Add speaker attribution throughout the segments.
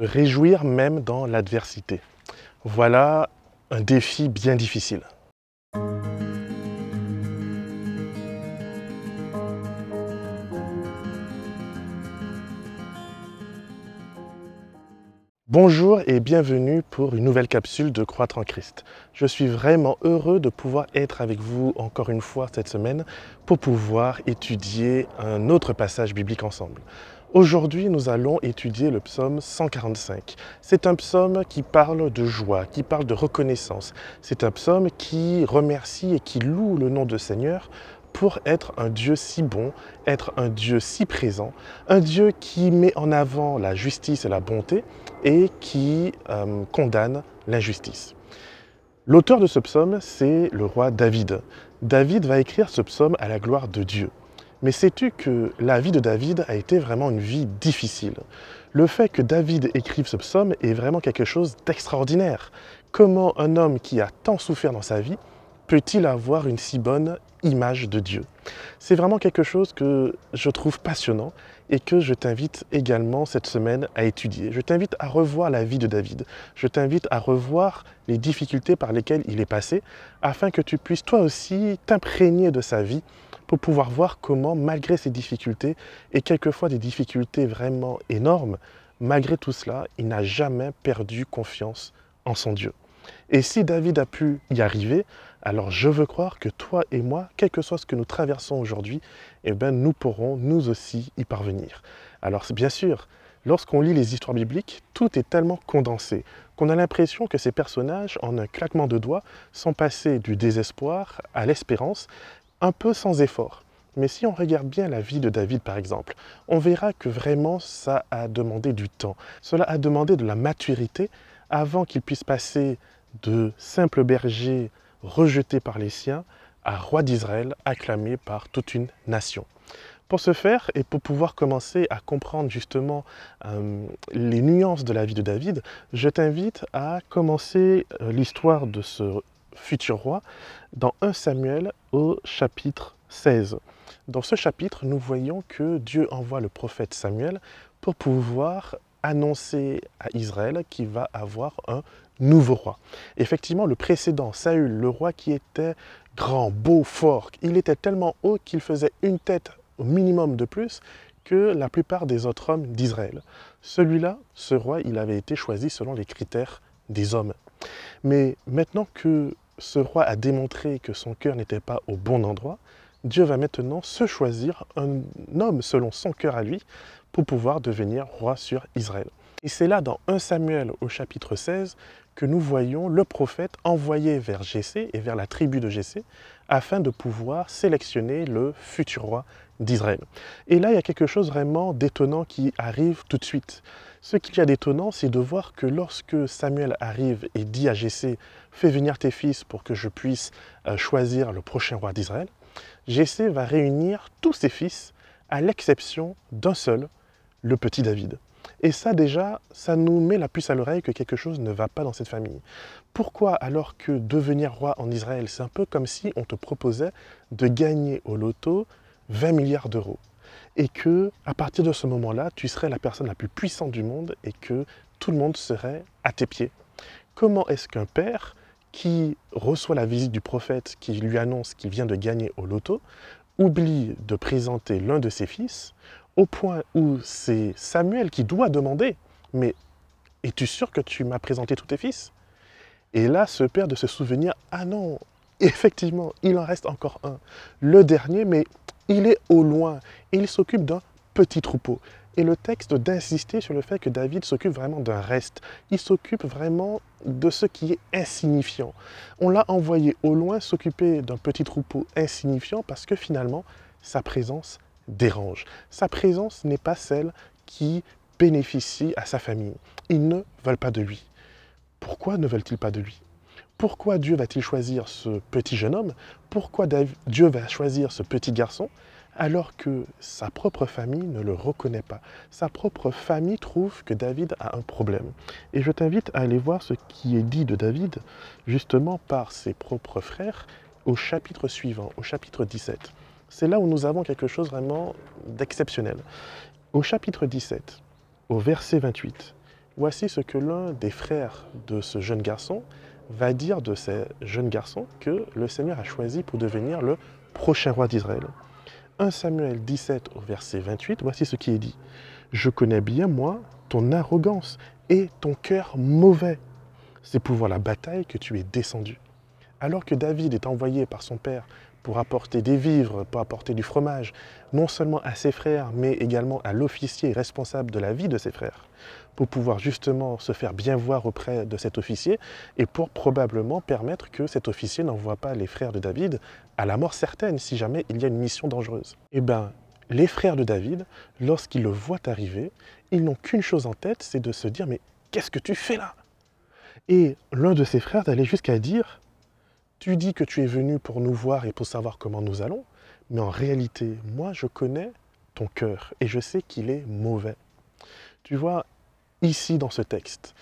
Speaker 1: Réjouir même dans l'adversité. Voilà un défi bien difficile. Bonjour et bienvenue pour une nouvelle capsule de Croître en Christ. Je suis vraiment heureux de pouvoir être avec vous encore une fois cette semaine pour pouvoir étudier un autre passage biblique ensemble. Aujourd'hui, nous allons étudier le psaume 145. C'est un psaume qui parle de joie, qui parle de reconnaissance. C'est un psaume qui remercie et qui loue le nom de Seigneur pour être un Dieu si bon, être un Dieu si présent, un Dieu qui met en avant la justice et la bonté et qui euh, condamne l'injustice. L'auteur de ce psaume, c'est le roi David. David va écrire ce psaume à la gloire de Dieu. Mais sais-tu que la vie de David a été vraiment une vie difficile? Le fait que David écrive ce psaume est vraiment quelque chose d'extraordinaire. Comment un homme qui a tant souffert dans sa vie peut-il avoir une si bonne image de Dieu? C'est vraiment quelque chose que je trouve passionnant et que je t'invite également cette semaine à étudier. Je t'invite à revoir la vie de David. Je t'invite à revoir les difficultés par lesquelles il est passé afin que tu puisses toi aussi t'imprégner de sa vie pour pouvoir voir comment, malgré ces difficultés, et quelquefois des difficultés vraiment énormes, malgré tout cela, il n'a jamais perdu confiance en son Dieu. Et si David a pu y arriver, alors je veux croire que toi et moi, quel que soit ce que nous traversons aujourd'hui, eh bien, nous pourrons nous aussi y parvenir. Alors bien sûr, lorsqu'on lit les histoires bibliques, tout est tellement condensé qu'on a l'impression que ces personnages, en un claquement de doigts, sont passés du désespoir à l'espérance, un peu sans effort. Mais si on regarde bien la vie de David, par exemple, on verra que vraiment ça a demandé du temps. Cela a demandé de la maturité avant qu'il puisse passer de simple berger rejeté par les siens à roi d'Israël, acclamé par toute une nation. Pour ce faire et pour pouvoir commencer à comprendre justement euh, les nuances de la vie de David, je t'invite à commencer euh, l'histoire de ce futur roi dans 1 Samuel au chapitre 16. Dans ce chapitre, nous voyons que Dieu envoie le prophète Samuel pour pouvoir annoncer à Israël qu'il va avoir un nouveau roi. Effectivement, le précédent, Saül, le roi qui était grand, beau, fort, il était tellement haut qu'il faisait une tête au minimum de plus que la plupart des autres hommes d'Israël. Celui-là, ce roi, il avait été choisi selon les critères des hommes. Mais maintenant que ce roi a démontré que son cœur n'était pas au bon endroit, Dieu va maintenant se choisir un homme selon son cœur à lui pour pouvoir devenir roi sur Israël. Et c'est là dans 1 Samuel au chapitre 16 que nous voyons le prophète envoyé vers Jessé et vers la tribu de Jessé afin de pouvoir sélectionner le futur roi d'Israël. Et là, il y a quelque chose vraiment d'étonnant qui arrive tout de suite. Ce qu'il y a d'étonnant, c'est de voir que lorsque Samuel arrive et dit à Jessé Fais venir tes fils pour que je puisse euh, choisir le prochain roi d'Israël, Jessé va réunir tous ses fils à l'exception d'un seul, le petit David. Et ça déjà, ça nous met la puce à l'oreille que quelque chose ne va pas dans cette famille. Pourquoi alors que devenir roi en Israël, c'est un peu comme si on te proposait de gagner au loto 20 milliards d'euros et que à partir de ce moment-là, tu serais la personne la plus puissante du monde et que tout le monde serait à tes pieds. Comment est-ce qu'un père qui reçoit la visite du prophète qui lui annonce qu'il vient de gagner au loto oublie de présenter l'un de ses fils au point où c'est Samuel qui doit demander, mais es-tu sûr que tu m'as présenté tous tes fils? Et là, ce père de se souvenir, ah non, effectivement, il en reste encore un, le dernier, mais il est au loin, et il s'occupe d'un petit troupeau. Et le texte d'insister sur le fait que David s'occupe vraiment d'un reste. Il s'occupe vraiment de ce qui est insignifiant. On l'a envoyé au loin s'occuper d'un petit troupeau insignifiant parce que finalement, sa présence dérange. Sa présence n'est pas celle qui bénéficie à sa famille. Ils ne veulent pas de lui. Pourquoi ne veulent-ils pas de lui? Pourquoi Dieu va-t-il choisir ce petit jeune homme? Pourquoi Dieu va choisir ce petit garçon? Alors que sa propre famille ne le reconnaît pas. Sa propre famille trouve que David a un problème. Et je t'invite à aller voir ce qui est dit de David justement par ses propres frères au chapitre suivant, au chapitre 17 c'est là où nous avons quelque chose vraiment d'exceptionnel. Au chapitre 17, au verset 28, Voici ce que l'un des frères de ce jeune garçon va dire de ce jeune garçon que le Seigneur a choisi pour devenir le prochain roi d'Israël. 1 Samuel 17 au verset 28, voici ce qui est dit. Je connais bien, moi, ton arrogance et ton cœur mauvais. C'est pour voir la bataille que tu es descendu. Alors que David est envoyé par son père pour apporter des vivres, pour apporter du fromage, non seulement à ses frères, mais également à l'officier responsable de la vie de ses frères, pour pouvoir justement se faire bien voir auprès de cet officier et pour probablement permettre que cet officier n'envoie pas les frères de David à la mort certaine si jamais il y a une mission dangereuse. Eh bien, les frères de David, lorsqu'ils le voient arriver, ils n'ont qu'une chose en tête, c'est de se dire mais qu'est-ce que tu fais là? Et l'un de ses frères d'aller jusqu'à dire tu dis que tu es venu pour nous voir et pour savoir comment nous allons, mais en réalité, moi, je connais ton cœur et je sais qu'il est mauvais. Tu vois, ici dans ce texte,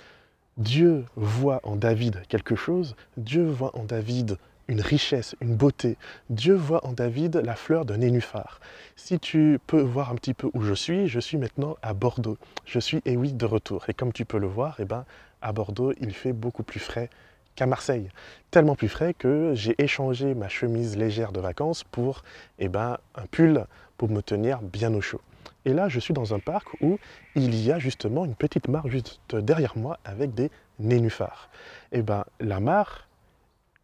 Speaker 1: Dieu voit en David quelque chose, Dieu voit en David une richesse, une beauté. Dieu voit en David la fleur d'un nénuphar. Si tu peux voir un petit peu où je suis, je suis maintenant à Bordeaux. Je suis, et oui, de retour. Et comme tu peux le voir, eh ben, à Bordeaux, il fait beaucoup plus frais qu'à Marseille. Tellement plus frais que j'ai échangé ma chemise légère de vacances pour eh ben, un pull pour me tenir bien au chaud. Et là, je suis dans un parc où il y a justement une petite mare juste derrière moi avec des nénuphars. Et eh ben, la mare,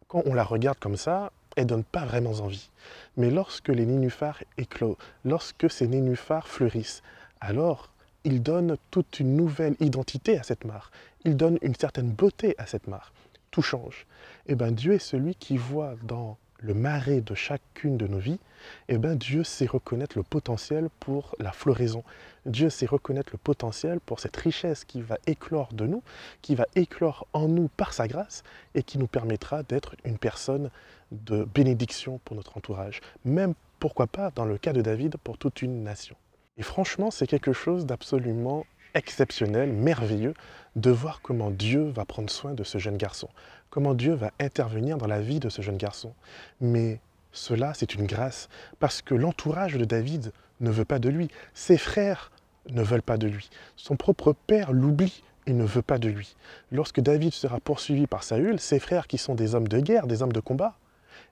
Speaker 1: quand on la regarde comme ça, elle donne pas vraiment envie. Mais lorsque les nénuphars éclosent, lorsque ces nénuphars fleurissent, alors ils donnent toute une nouvelle identité à cette mare. Ils donnent une certaine beauté à cette mare tout change. Et eh ben Dieu est celui qui voit dans le marais de chacune de nos vies, et eh ben Dieu sait reconnaître le potentiel pour la floraison. Dieu sait reconnaître le potentiel pour cette richesse qui va éclore de nous, qui va éclore en nous par sa grâce et qui nous permettra d'être une personne de bénédiction pour notre entourage. Même, pourquoi pas, dans le cas de David, pour toute une nation. Et franchement, c'est quelque chose d'absolument exceptionnel, merveilleux, de voir comment Dieu va prendre soin de ce jeune garçon, comment Dieu va intervenir dans la vie de ce jeune garçon. Mais cela, c'est une grâce, parce que l'entourage de David ne veut pas de lui, ses frères ne veulent pas de lui, son propre père l'oublie et ne veut pas de lui. Lorsque David sera poursuivi par Saül, ses frères qui sont des hommes de guerre, des hommes de combat,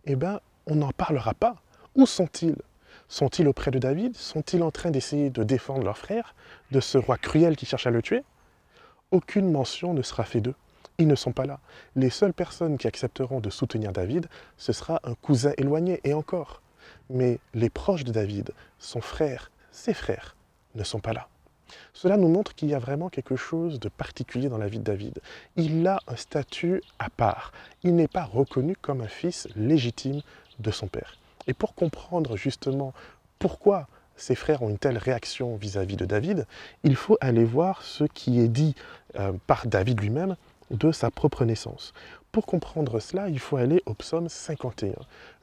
Speaker 1: eh bien, on n'en parlera pas. Où sont-ils? Sont-ils auprès de David? Sont-ils en train d'essayer de défendre leur frère de ce roi cruel qui cherche à le tuer? Aucune mention ne sera faite d'eux. Ils ne sont pas là. Les seules personnes qui accepteront de soutenir David, ce sera un cousin éloigné, et encore. Mais les proches de David, son frère, ses frères, ne sont pas là. Cela nous montre qu'il y a vraiment quelque chose de particulier dans la vie de David. Il a un statut à part. Il n'est pas reconnu comme un fils légitime de son père. Et pour comprendre justement pourquoi ses frères ont une telle réaction vis-à-vis de David, il faut aller voir ce qui est dit euh, par David lui-même de sa propre naissance. Pour comprendre cela, il faut aller au psaume 51.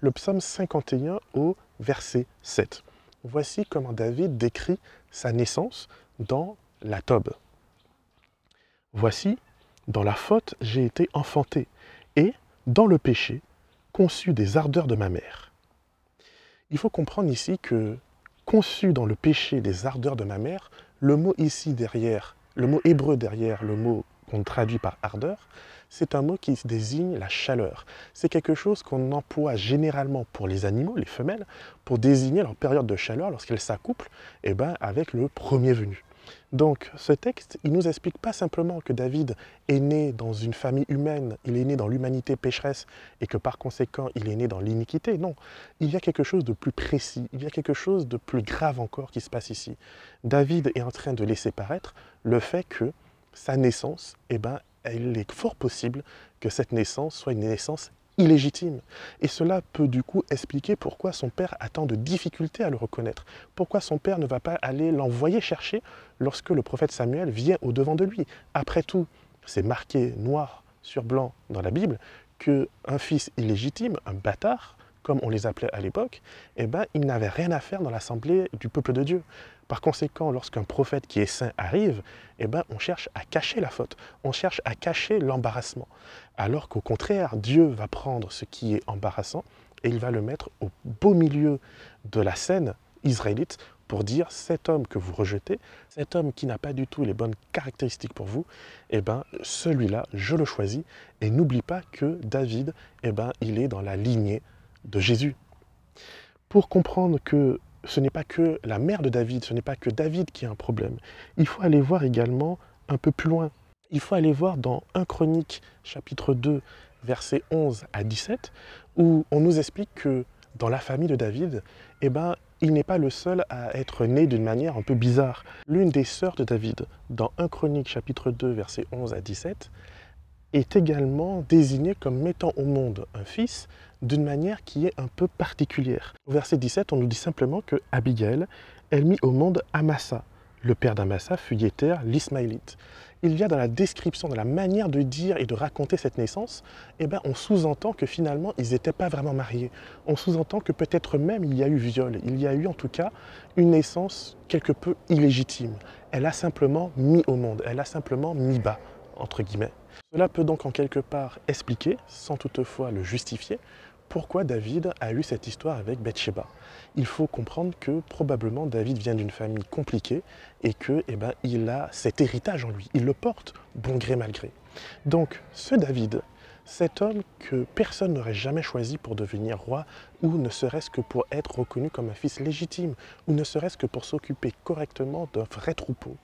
Speaker 1: Le psaume 51 au verset 7. Voici comment David décrit sa naissance dans la Tobe. Voici, dans la faute, j'ai été enfanté, et, dans le péché, conçu des ardeurs de ma mère. Il faut comprendre ici que, conçu dans le péché des ardeurs de ma mère, le mot ici derrière, le mot hébreu derrière le mot qu'on traduit par ardeur, c'est un mot qui désigne la chaleur. C'est quelque chose qu'on emploie généralement pour les animaux, les femelles, pour désigner leur période de chaleur lorsqu'elles s'accouplent eh ben, avec le premier venu. Donc ce texte, il nous explique pas simplement que David est né dans une famille humaine, il est né dans l'humanité pécheresse et que par conséquent il est né dans l'iniquité. Non, il y a quelque chose de plus précis, il y a quelque chose de plus grave encore qui se passe ici. David est en train de laisser paraître le fait que sa naissance, eh ben, il est fort possible que cette naissance soit une naissance illégitime. Et cela peut du coup expliquer pourquoi son père a tant de difficultés à le reconnaître, pourquoi son père ne va pas aller l'envoyer chercher lorsque le prophète Samuel vient au-devant de lui. Après tout, c'est marqué noir sur blanc dans la Bible qu'un fils illégitime, un bâtard, comme on les appelait à l'époque, eh ben, il n'avait rien à faire dans l'assemblée du peuple de Dieu. Par conséquent, lorsqu'un prophète qui est saint arrive, eh ben, on cherche à cacher la faute, on cherche à cacher l'embarrassement. Alors qu'au contraire, Dieu va prendre ce qui est embarrassant et il va le mettre au beau milieu de la scène israélite pour dire cet homme que vous rejetez, cet homme qui n'a pas du tout les bonnes caractéristiques pour vous, eh ben celui-là, je le choisis. Et n'oublie pas que David, eh ben, il est dans la lignée de Jésus. Pour comprendre que ce n'est pas que la mère de David, ce n'est pas que David qui a un problème, il faut aller voir également un peu plus loin. Il faut aller voir dans 1 Chronique chapitre 2 versets 11 à 17 où on nous explique que dans la famille de David, eh ben, il n'est pas le seul à être né d'une manière un peu bizarre. L'une des sœurs de David, dans 1 Chronique chapitre 2 versets 11 à 17, est également désignée comme mettant au monde un fils d'une manière qui est un peu particulière. Au verset 17, on nous dit simplement que Abigail, elle mit au monde Amasa. Le père d'Amasa fut Yéter, l'Ismaélite. Il y a dans la description, dans la manière de dire et de raconter cette naissance, eh ben, on sous-entend que finalement, ils n'étaient pas vraiment mariés. On sous-entend que peut-être même il y a eu viol. Il y a eu en tout cas une naissance quelque peu illégitime. Elle a simplement mis au monde, elle a simplement mis bas, Cela peut donc en quelque part expliquer, sans toutefois le justifier, pourquoi David a eu cette histoire avec Bathsheba. Il faut comprendre que probablement David vient d'une famille compliquée et que eh ben, il a cet héritage en lui. Il le porte, bon gré mal gré. Donc ce David, cet homme que personne n'aurait jamais choisi pour devenir roi, ou ne serait-ce que pour être reconnu comme un fils légitime, ou ne serait-ce que pour s'occuper correctement d'un vrai troupeau,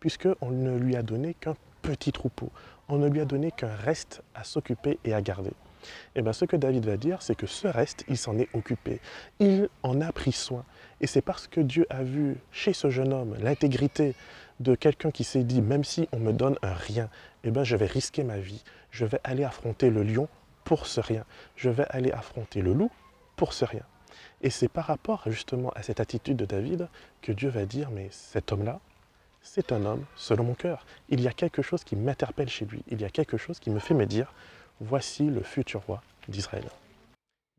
Speaker 1: puisqu'on ne lui a donné qu'un petit troupeau, on ne lui a donné qu'un reste à s'occuper et à garder. Et eh bien ce que David va dire, c'est que ce reste, il s'en est occupé. Il en a pris soin. Et c'est parce que Dieu a vu chez ce jeune homme l'intégrité de quelqu'un qui s'est dit, même si on me donne un rien, eh bien je vais risquer ma vie. Je vais aller affronter le lion pour ce rien. Je vais aller affronter le loup pour ce rien. Et c'est par rapport justement à cette attitude de David que Dieu va dire, mais cet homme-là, c'est un homme selon mon cœur. Il y a quelque chose qui m'interpelle chez lui. Il y a quelque chose qui me fait me dire, voici le futur roi d'Israël.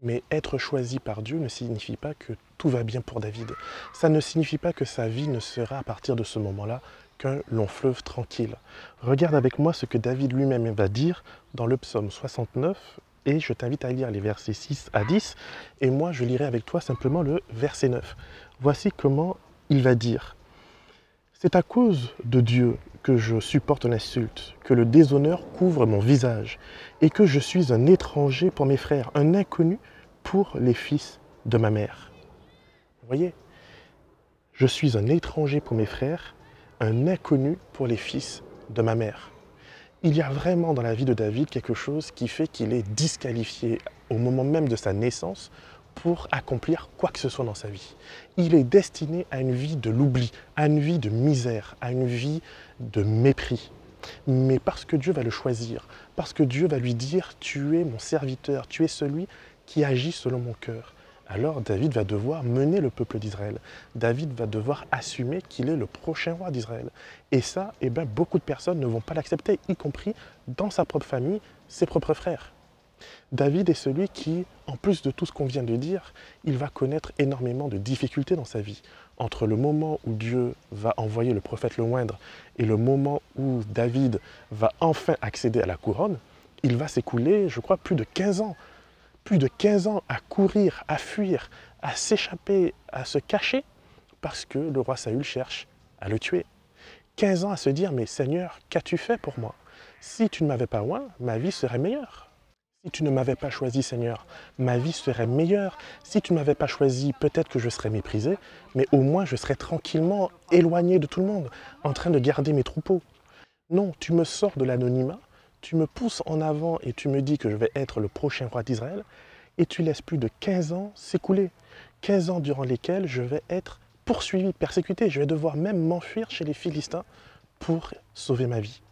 Speaker 1: Mais être choisi par Dieu ne signifie pas que tout va bien pour David. Ça ne signifie pas que sa vie ne sera à partir de ce moment-là qu'un long fleuve tranquille. Regarde avec moi ce que David lui-même va dire dans le psaume 69 et je t'invite à lire les versets 6 à 10 et moi je lirai avec toi simplement le verset 9. Voici comment il va dire. C'est à cause de Dieu que je supporte l'insulte, que le déshonneur couvre mon visage, et que je suis un étranger pour mes frères, un inconnu pour les fils de ma mère. Vous voyez Je suis un étranger pour mes frères, un inconnu pour les fils de ma mère. Il y a vraiment dans la vie de David quelque chose qui fait qu'il est disqualifié au moment même de sa naissance pour accomplir quoi que ce soit dans sa vie. Il est destiné à une vie de l'oubli, à une vie de misère, à une vie de mépris. Mais parce que Dieu va le choisir, parce que Dieu va lui dire, tu es mon serviteur, tu es celui qui agit selon mon cœur. Alors David va devoir mener le peuple d'Israël. David va devoir assumer qu'il est le prochain roi d'Israël. Et ça, eh bien, beaucoup de personnes ne vont pas l'accepter, y compris dans sa propre famille, ses propres frères. David est celui qui, en plus de tout ce qu'on vient de dire, il va connaître énormément de difficultés dans sa vie. Entre le moment où Dieu va envoyer le prophète le moindre et le moment où David va enfin accéder à la couronne, il va s'écouler, je crois, plus de 15 ans. Plus de 15 ans à courir, à fuir, à s'échapper, à se cacher, parce que le roi Saül cherche à le tuer. 15 ans à se dire, mais Seigneur, qu'as-tu fait pour moi? Si tu ne m'avais pas loin, ma vie serait meilleure. Si tu ne m'avais pas choisi, Seigneur, ma vie serait meilleure. Si tu ne m'avais pas choisi, peut-être que je serais méprisé, mais au moins je serais tranquillement éloigné de tout le monde, en train de garder mes troupeaux. Non, tu me sors de l'anonymat, tu me pousses en avant et tu me dis que je vais être le prochain roi d'Israël, et tu laisses plus de 15 ans s'écouler. 15 ans durant lesquels je vais être poursuivi, persécuté, je vais devoir même m'enfuir chez les Philistins pour sauver ma vie.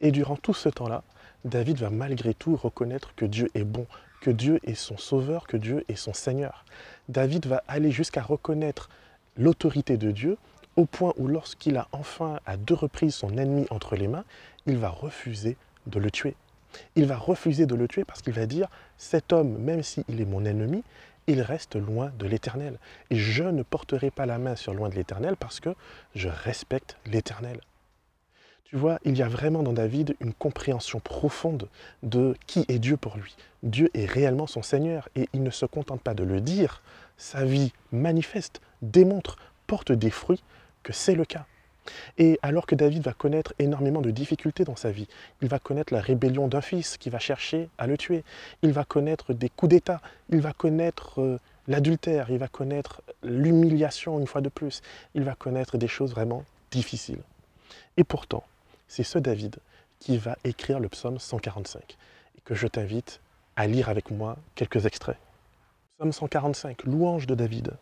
Speaker 1: Et durant tout ce temps-là, David va malgré tout reconnaître que Dieu est bon, que Dieu est son sauveur, que Dieu est son Seigneur. David va aller jusqu'à reconnaître l'autorité de Dieu au point où lorsqu'il a enfin à deux reprises son ennemi entre les mains, il va refuser de le tuer. Il va refuser de le tuer parce qu'il va dire, cet homme, même s'il est mon ennemi, il reste loin de l'Éternel. Et je ne porterai pas la main sur loin de l'Éternel parce que je respecte l'Éternel. Tu vois, il y a vraiment dans David une compréhension profonde de qui est Dieu pour lui. Dieu est réellement son Seigneur et il ne se contente pas de le dire, sa vie manifeste, démontre, porte des fruits que c'est le cas. Et alors que David va connaître énormément de difficultés dans sa vie, il va connaître la rébellion d'un fils qui va chercher à le tuer, il va connaître des coups d'État, il va connaître euh, l'adultère, il va connaître l'humiliation une fois de plus, il va connaître des choses vraiment difficiles. Et pourtant, c'est ce David qui va écrire le psaume 145 et que je t'invite à lire avec moi quelques extraits. Psaume 145, louange de David.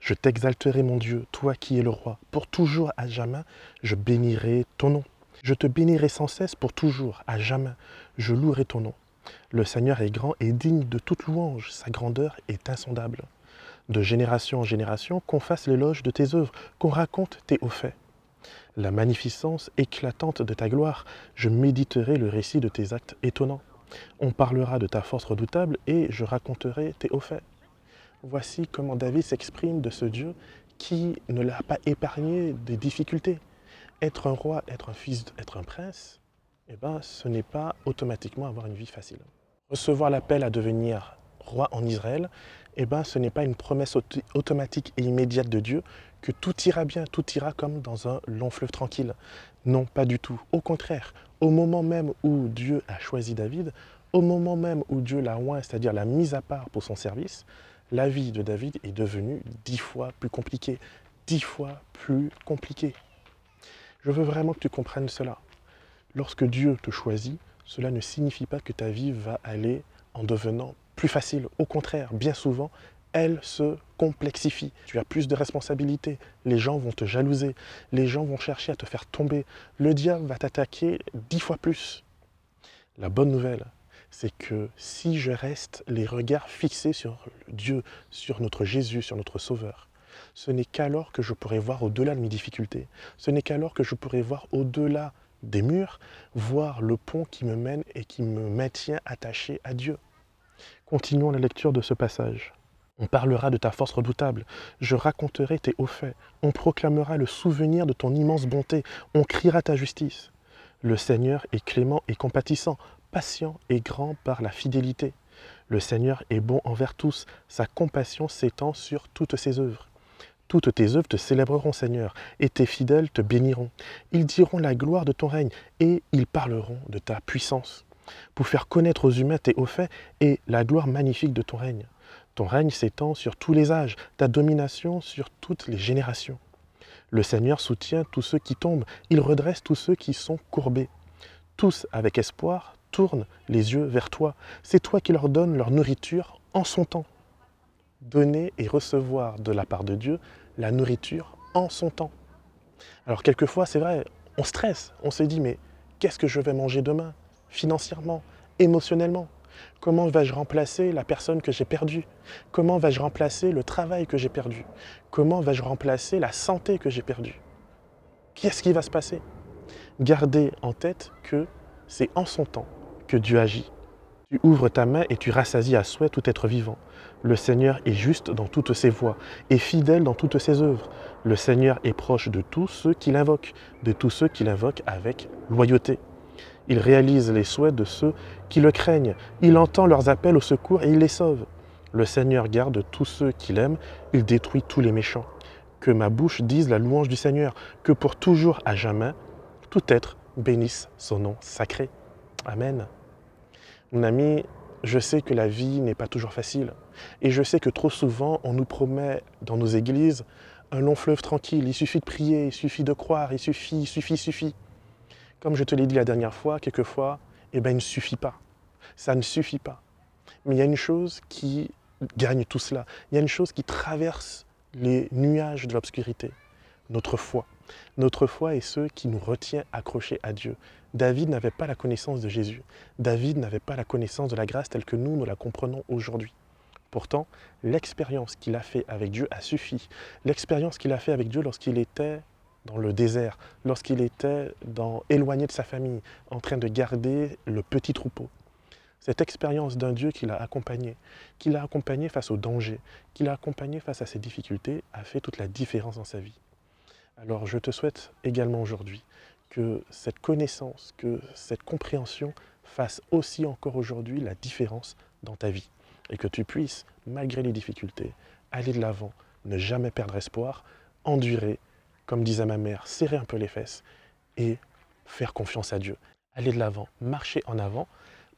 Speaker 1: Je t'exalterai mon Dieu, toi qui es le roi. Pour toujours, à jamais, je bénirai ton nom. Je te bénirai sans cesse pour toujours, à jamais. Je louerai ton nom. Le Seigneur est grand et digne de toute louange. Sa grandeur est insondable. De génération en génération, qu'on fasse l'éloge de tes œuvres, qu'on raconte tes hauts faits. La magnificence éclatante de ta gloire, je méditerai le récit de tes actes étonnants. On parlera de ta force redoutable et je raconterai tes hauts faits. Voici comment David s'exprime de ce Dieu qui ne l'a pas épargné des difficultés. Être un roi, être un fils, être un prince, eh ben, ce n'est pas automatiquement avoir une vie facile. Recevoir l'appel à devenir roi en Israël, eh ben, ce n'est pas une promesse automatique et immédiate de Dieu que tout ira bien, tout ira comme dans un long fleuve tranquille. Non, pas du tout. Au contraire, au moment même où Dieu a choisi David, au moment même où Dieu l'a oint, c'est-à-dire l'a mise à part pour son service, la vie de David est devenue dix fois plus compliquée, dix fois plus compliquée. Je veux vraiment que tu comprennes cela. Lorsque Dieu te choisit, cela ne signifie pas que ta vie va aller en devenant plus facile. Au contraire, bien souvent, elle se complexifie. Tu as plus de responsabilités. Les gens vont te jalouser. Les gens vont chercher à te faire tomber. Le diable va t'attaquer dix fois plus. La bonne nouvelle, c'est que si je reste les regards fixés sur Dieu, sur notre Jésus, sur notre Sauveur, ce n'est qu'alors que je pourrai voir au-delà de mes difficultés. Ce n'est qu'alors que je pourrai voir au-delà des murs, voir le pont qui me mène et qui me maintient attaché à Dieu. Continuons la lecture de ce passage. On parlera de ta force redoutable, je raconterai tes hauts faits, on proclamera le souvenir de ton immense bonté, on criera ta justice. Le Seigneur est clément et compatissant, patient et grand par la fidélité. Le Seigneur est bon envers tous, sa compassion s'étend sur toutes ses œuvres. Toutes tes œuvres te célébreront, Seigneur, et tes fidèles te béniront. Ils diront la gloire de ton règne, et ils parleront de ta puissance, pour faire connaître aux humains tes hauts faits et la gloire magnifique de ton règne. Ton règne s'étend sur tous les âges, ta domination sur toutes les générations. Le Seigneur soutient tous ceux qui tombent, il redresse tous ceux qui sont courbés. Tous, avec espoir, tournent les yeux vers toi. C'est toi qui leur donnes leur nourriture en son temps. Donner et recevoir de la part de Dieu la nourriture en son temps. Alors quelquefois, c'est vrai, on stresse, on se dit, mais qu'est-ce que je vais manger demain Financièrement, émotionnellement? Comment vais-je remplacer la personne que j'ai perdue? Comment vais-je remplacer le travail que j'ai perdu? Comment vais-je remplacer la santé que j'ai perdue? Qu'est-ce qui va se passer? Gardez en tête que c'est en son temps que Dieu agit. Tu ouvres ta main et tu rassasies à souhait tout être vivant. Le Seigneur est juste dans toutes ses voies et fidèle dans toutes ses œuvres. Le Seigneur est proche de tous ceux qui l'invoquent, de tous ceux qui l'invoquent avec loyauté. Il réalise les souhaits de ceux qui le craignent. Il entend leurs appels au secours et il les sauve. Le Seigneur garde tous ceux qui l'aiment. Il détruit tous les méchants. Que ma bouche dise la louange du Seigneur. Que pour toujours à jamais, tout être bénisse son nom sacré. Amen. Mon ami, je sais que la vie n'est pas toujours facile. Et je sais que trop souvent, on nous promet dans nos églises un long fleuve tranquille. Il suffit de prier, il suffit de croire, il suffit, il suffit, il suffit. Comme je te l'ai dit la dernière fois, quelquefois, eh ben, il ne suffit pas. Ça ne suffit pas. Mais il y a une chose qui gagne tout cela. Il y a une chose qui traverse les nuages de l'obscurité. Notre foi. Notre foi est ce qui nous retient accrochés à Dieu. David n'avait pas la connaissance de Jésus. David n'avait pas la connaissance de la grâce telle que nous, nous la comprenons aujourd'hui. Pourtant, l'expérience qu'il a fait avec Dieu a suffi. L'expérience qu'il a fait avec Dieu lorsqu'il était dans le désert, lorsqu'il était éloigné de sa famille, en train de garder le petit troupeau. Cette expérience d'un Dieu qui l'a accompagné, qui l'a accompagné face aux dangers, qui l'a accompagné face à ses difficultés, a fait toute la différence dans sa vie. Alors je te souhaite également aujourd'hui que cette connaissance, que cette compréhension fasse aussi encore aujourd'hui la différence dans ta vie et que tu puisses, malgré les difficultés, aller de l'avant, ne jamais perdre espoir endurer, comme disait ma mère, serrer un peu les fesses et faire confiance à Dieu. Aller de l'avant, marcher en avant,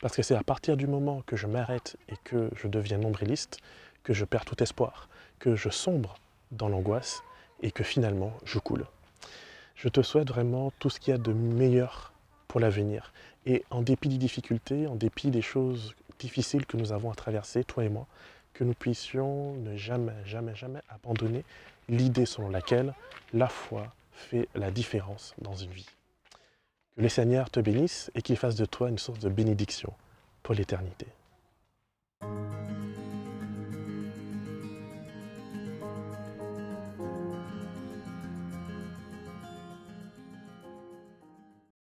Speaker 1: parce que c'est à partir du moment que je m'arrête et que je deviens nombriliste que je perds tout espoir, que je sombre dans l'angoisse et que finalement je coule. Je te souhaite vraiment tout ce qu'il y a de meilleur pour l'avenir. Et en dépit des difficultés, en dépit des choses difficiles que nous avons à traverser, toi et moi, que nous puissions ne jamais, jamais, jamais abandonner l'idée selon laquelle la foi fait la différence dans une vie. Que le Seigneur te bénisse et qu'il fasse de toi une source de bénédiction pour l'éternité.